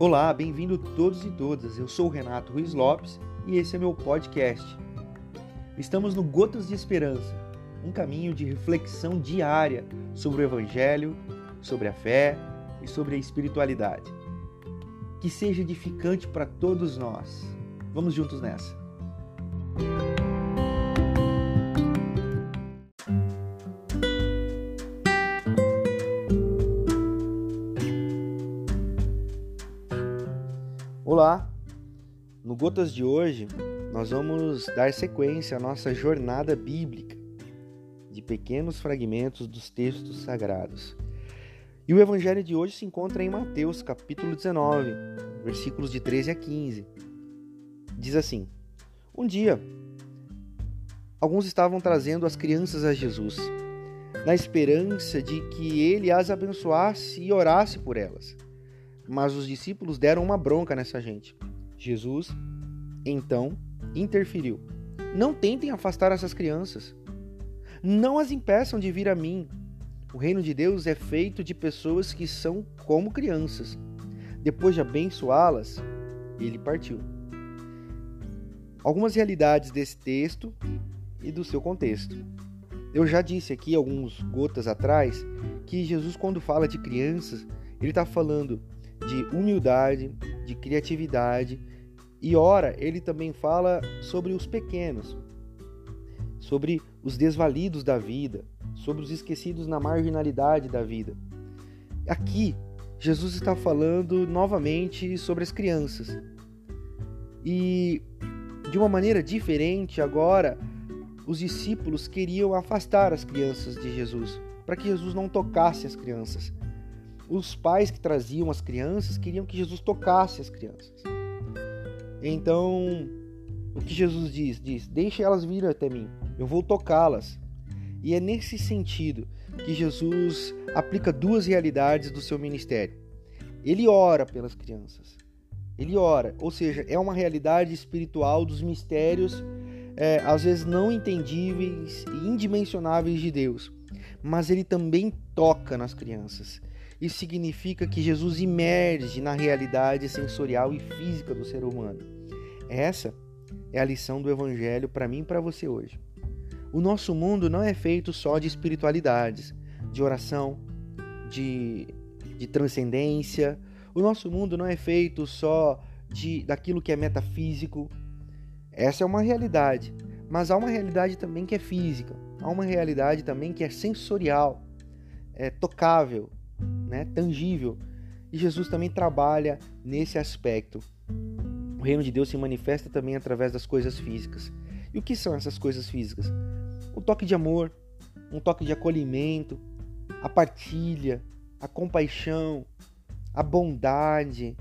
Olá, bem-vindo todos e todas. Eu sou o Renato Ruiz Lopes e esse é meu podcast. Estamos no Gotas de Esperança, um caminho de reflexão diária sobre o Evangelho, sobre a fé e sobre a espiritualidade. Que seja edificante para todos nós. Vamos juntos nessa. Olá! No Gotas de hoje, nós vamos dar sequência à nossa jornada bíblica de pequenos fragmentos dos textos sagrados. E o evangelho de hoje se encontra em Mateus, capítulo 19, versículos de 13 a 15. Diz assim: Um dia, alguns estavam trazendo as crianças a Jesus, na esperança de que ele as abençoasse e orasse por elas. Mas os discípulos deram uma bronca nessa gente. Jesus, então, interferiu. Não tentem afastar essas crianças. Não as impeçam de vir a mim. O reino de Deus é feito de pessoas que são como crianças. Depois de abençoá-las, ele partiu. Algumas realidades desse texto e do seu contexto. Eu já disse aqui alguns gotas atrás que Jesus, quando fala de crianças, ele está falando de humildade, de criatividade. E ora, ele também fala sobre os pequenos, sobre os desvalidos da vida, sobre os esquecidos na marginalidade da vida. Aqui, Jesus está falando novamente sobre as crianças. E de uma maneira diferente, agora, os discípulos queriam afastar as crianças de Jesus, para que Jesus não tocasse as crianças os pais que traziam as crianças queriam que Jesus tocasse as crianças. Então, o que Jesus diz? Diz: Deixe elas vir até mim, eu vou tocá-las. E é nesse sentido que Jesus aplica duas realidades do seu ministério. Ele ora pelas crianças. Ele ora, ou seja, é uma realidade espiritual dos mistérios, é, às vezes não entendíveis e indimensionáveis de Deus. Mas ele também toca nas crianças. Isso significa que Jesus emerge na realidade sensorial e física do ser humano. Essa é a lição do Evangelho para mim e para você hoje. O nosso mundo não é feito só de espiritualidades, de oração, de, de transcendência. O nosso mundo não é feito só de daquilo que é metafísico. Essa é uma realidade, mas há uma realidade também que é física. Há uma realidade também que é sensorial, é tocável, né, tangível. E Jesus também trabalha nesse aspecto. O reino de Deus se manifesta também através das coisas físicas. E o que são essas coisas físicas? Um toque de amor, um toque de acolhimento, a partilha, a compaixão, a bondade,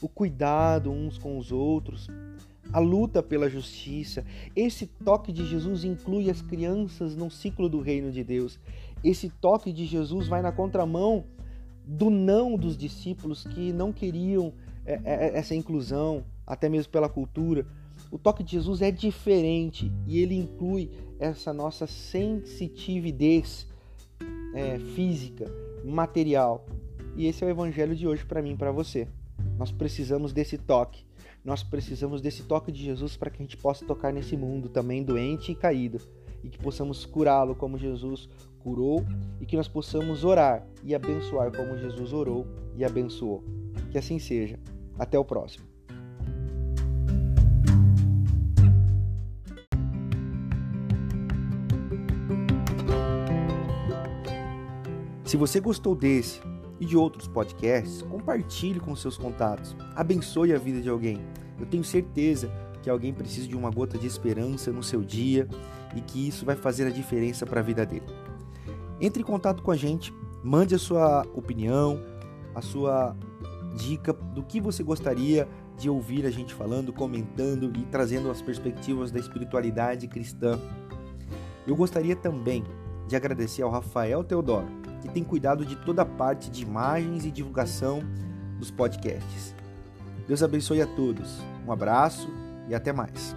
o cuidado uns com os outros, a luta pela justiça. Esse toque de Jesus inclui as crianças no ciclo do reino de Deus. Esse toque de Jesus vai na contramão do não dos discípulos que não queriam é, é, é, essa inclusão, até mesmo pela cultura. O toque de Jesus é diferente e ele inclui essa nossa sensitividade é, física, material. E esse é o evangelho de hoje para mim e para você. Nós precisamos desse toque. Nós precisamos desse toque de Jesus para que a gente possa tocar nesse mundo também doente e caído e que possamos curá-lo como Jesus curou e que nós possamos orar e abençoar como Jesus orou e abençoou. Que assim seja. Até o próximo. Se você gostou desse e de outros podcasts, compartilhe com seus contatos. Abençoe a vida de alguém. Eu tenho certeza que alguém precisa de uma gota de esperança no seu dia e que isso vai fazer a diferença para a vida dele. Entre em contato com a gente, mande a sua opinião, a sua dica do que você gostaria de ouvir a gente falando, comentando e trazendo as perspectivas da espiritualidade cristã. Eu gostaria também de agradecer ao Rafael Teodoro, que tem cuidado de toda a parte de imagens e divulgação dos podcasts. Deus abençoe a todos. Um abraço e até mais.